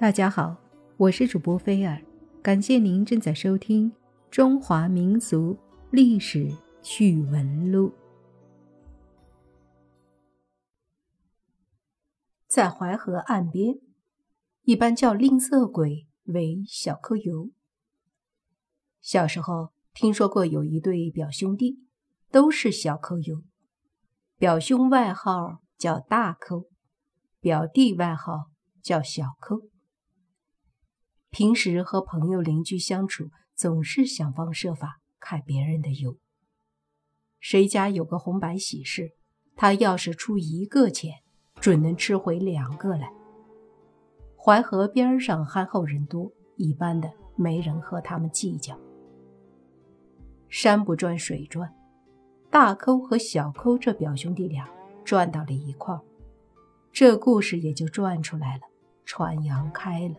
大家好，我是主播菲尔，感谢您正在收听《中华民族历史趣闻录》。在淮河岸边，一般叫吝啬鬼为小抠油。小时候听说过有一对表兄弟，都是小抠油，表兄外号叫大抠，表弟外号叫小抠。平时和朋友邻居相处，总是想方设法揩别人的油。谁家有个红白喜事，他要是出一个钱，准能吃回两个来。淮河边上憨厚人多，一般的没人和他们计较。山不转水转，大抠和小抠这表兄弟俩转到了一块儿，这故事也就转出来了，传扬开了。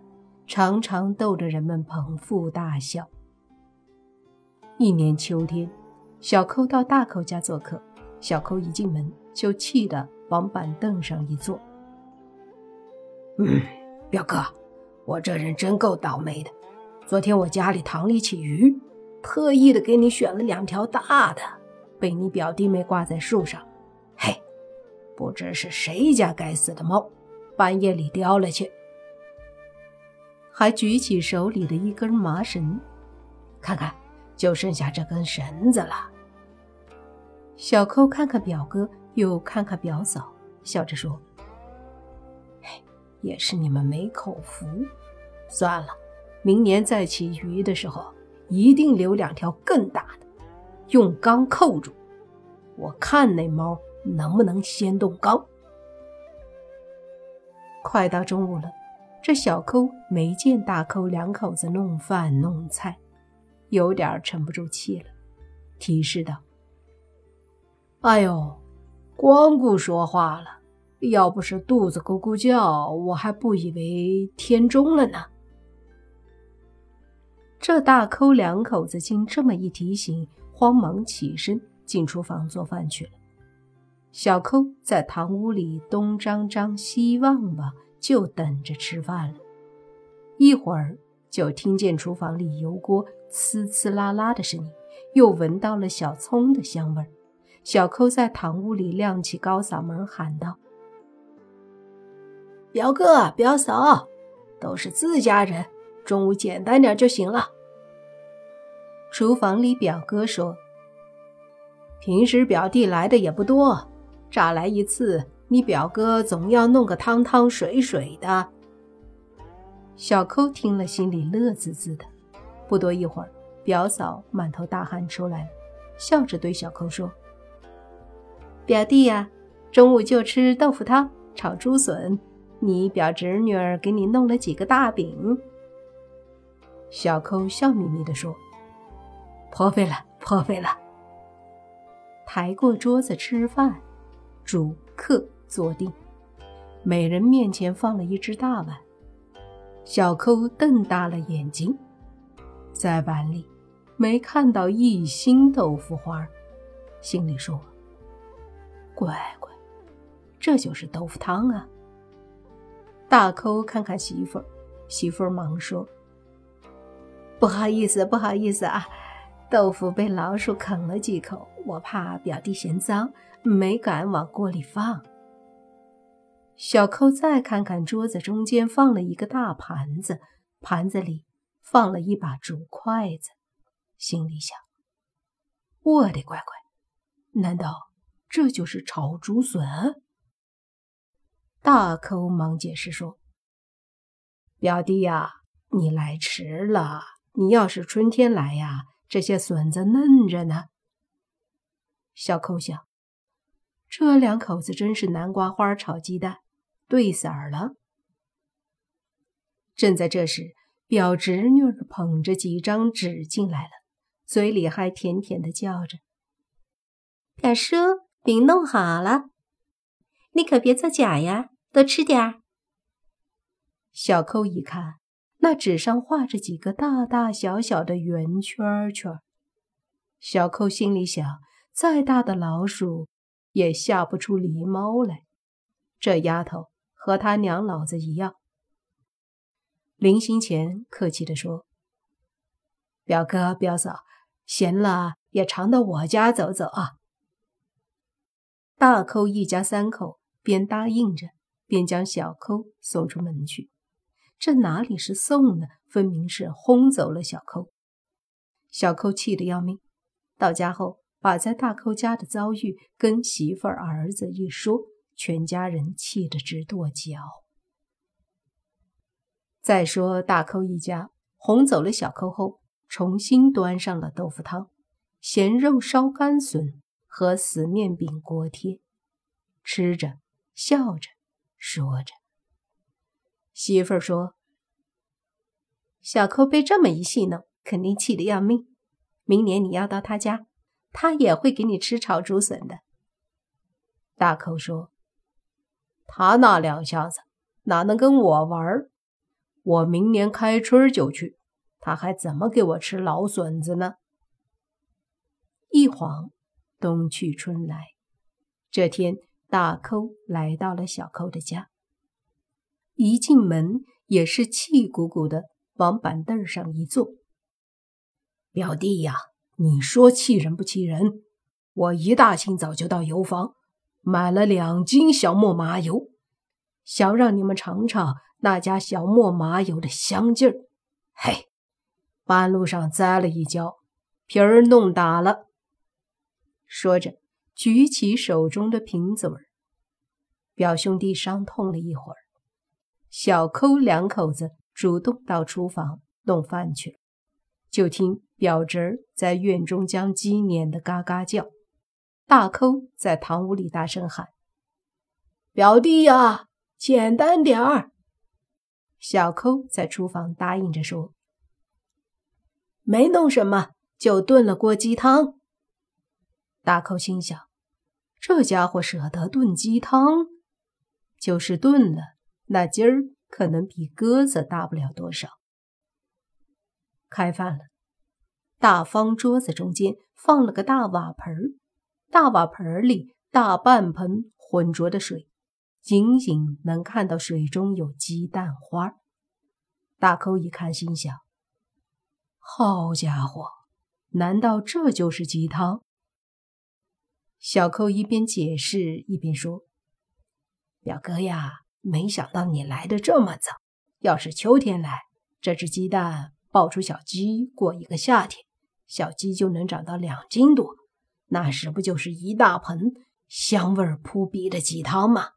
常常逗得人们捧腹大笑。一年秋天，小抠到大抠家做客，小抠一进门就气得往板凳上一坐。嗯，表哥，我这人真够倒霉的。昨天我家里塘里起鱼，特意的给你选了两条大的，被你表弟妹挂在树上。嘿，不知是谁家该死的猫，半夜里叼了去。还举起手里的一根麻绳，看看，就剩下这根绳子了。小扣看看表哥，又看看表嫂，笑着说：“也是你们没口福。算了，明年再起鱼的时候，一定留两条更大的，用钢扣住。我看那猫能不能先动钢。”快到中午了。这小抠没见大抠两口子弄饭弄菜，有点沉不住气了，提示道：“哎呦，光顾说话了，要不是肚子咕咕叫，我还不以为天中了呢。”这大抠两口子经这么一提醒，慌忙起身进厨房做饭去了。小抠在堂屋里东张张西望望。就等着吃饭了，一会儿就听见厨房里油锅呲呲啦啦的声音，又闻到了小葱的香味儿。小抠在堂屋里亮起高嗓门喊道：“表哥、表嫂，都是自家人，中午简单点就行了。”厨房里表哥说：“平时表弟来的也不多，乍来一次。”你表哥总要弄个汤汤水水的。小抠听了，心里乐滋滋的。不多一会儿，表嫂满头大汗出来了，笑着对小抠说：“表弟呀，中午就吃豆腐汤炒竹笋，你表侄女儿给你弄了几个大饼。”小抠笑眯眯地说：“破费了，破费了。”抬过桌子吃饭，主客。坐定，每人面前放了一只大碗。小抠瞪大了眼睛，在碗里没看到一星豆腐花，心里说：“乖乖，这就是豆腐汤啊！”大抠看看媳妇儿，媳妇儿忙说：“不好意思，不好意思啊，豆腐被老鼠啃了几口，我怕表弟嫌脏，没敢往锅里放。”小扣再看看桌子中间放了一个大盘子，盘子里放了一把竹筷子，心里想：“我的乖乖，难道这就是炒竹笋？”大抠忙解释说：“表弟呀，你来迟了。你要是春天来呀，这些笋子嫩着呢。”小扣想：“这两口子真是南瓜花炒鸡蛋。”对色儿了。正在这时，表侄女捧着几张纸进来了，嘴里还甜甜的叫着：“表叔，饼弄好了，你可别作假呀，多吃点儿。”小扣一看，那纸上画着几个大大小小的圆圈圈，小扣心里想：再大的老鼠也吓不出狸猫来。这丫头。和他娘老子一样。临行前客气地说：“表哥表嫂，闲了也常到我家走走啊。”大抠一家三口边答应着，边将小抠送出门去。这哪里是送呢？分明是轰走了小抠。小抠气得要命，到家后把在大抠家的遭遇跟媳妇儿、儿子一说，全家人气得直跺脚。再说大寇一家哄走了小寇后，重新端上了豆腐汤、咸肉烧干笋和死面饼锅贴，吃着笑着说着。媳妇儿说：“小寇被这么一戏弄，肯定气得要命。明年你要到他家，他也会给你吃炒竹笋的。”大寇说：“他那两下子哪能跟我玩儿？我明年开春就去，他还怎么给我吃老笋子呢？”一晃冬去春来，这天大寇来到了小寇的家。一进门也是气鼓鼓的，往板凳上一坐。表弟呀，你说气人不气人？我一大清早就到油坊买了两斤小磨麻油，想让你们尝尝那家小磨麻油的香劲儿。嘿，半路上栽了一跤，皮儿弄打了。说着，举起手中的瓶子儿。表兄弟伤痛了一会儿。小抠两口子主动到厨房弄饭去了，就听表侄儿在院中将鸡撵得嘎嘎叫，大抠在堂屋里大声喊：“表弟呀，简单点儿。”小抠在厨房答应着说：“没弄什么，就炖了锅鸡汤。”大抠心想：“这家伙舍得炖鸡汤，就是炖了。”那鸡儿可能比鸽子大不了多少。开饭了，大方桌子中间放了个大瓦盆儿，大瓦盆里大半盆浑浊的水，隐隐能看到水中有鸡蛋花。大寇一看，心想：好家伙，难道这就是鸡汤？小扣一边解释一边说：“表哥呀。”没想到你来的这么早。要是秋天来，这只鸡蛋抱出小鸡，过一个夏天，小鸡就能长到两斤多。那时不就是一大盆香味扑鼻的鸡汤吗？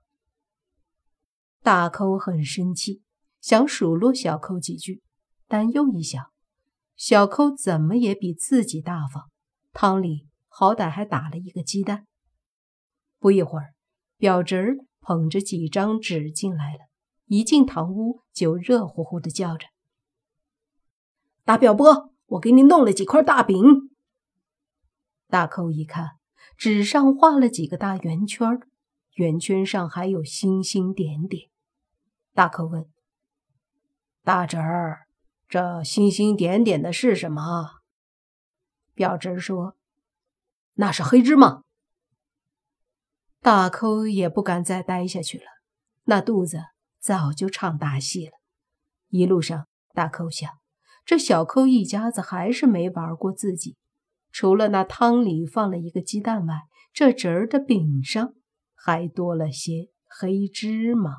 大抠很生气，想数落小抠几句，但又一想，小抠怎么也比自己大方，汤里好歹还打了一个鸡蛋。不一会儿，表侄。捧着几张纸进来了，一进堂屋就热乎乎的叫着：“大表伯，我给你弄了几块大饼。”大寇一看，纸上画了几个大圆圈，圆圈上还有星星点点。大寇问：“大侄儿，这星星点点的是什么？”表侄说：“那是黑芝麻。”大寇也不敢再待下去了，那肚子早就唱大戏了。一路上，大寇想，这小寇一家子还是没玩过自己。除了那汤里放了一个鸡蛋外，这侄儿的饼上还多了些黑芝麻。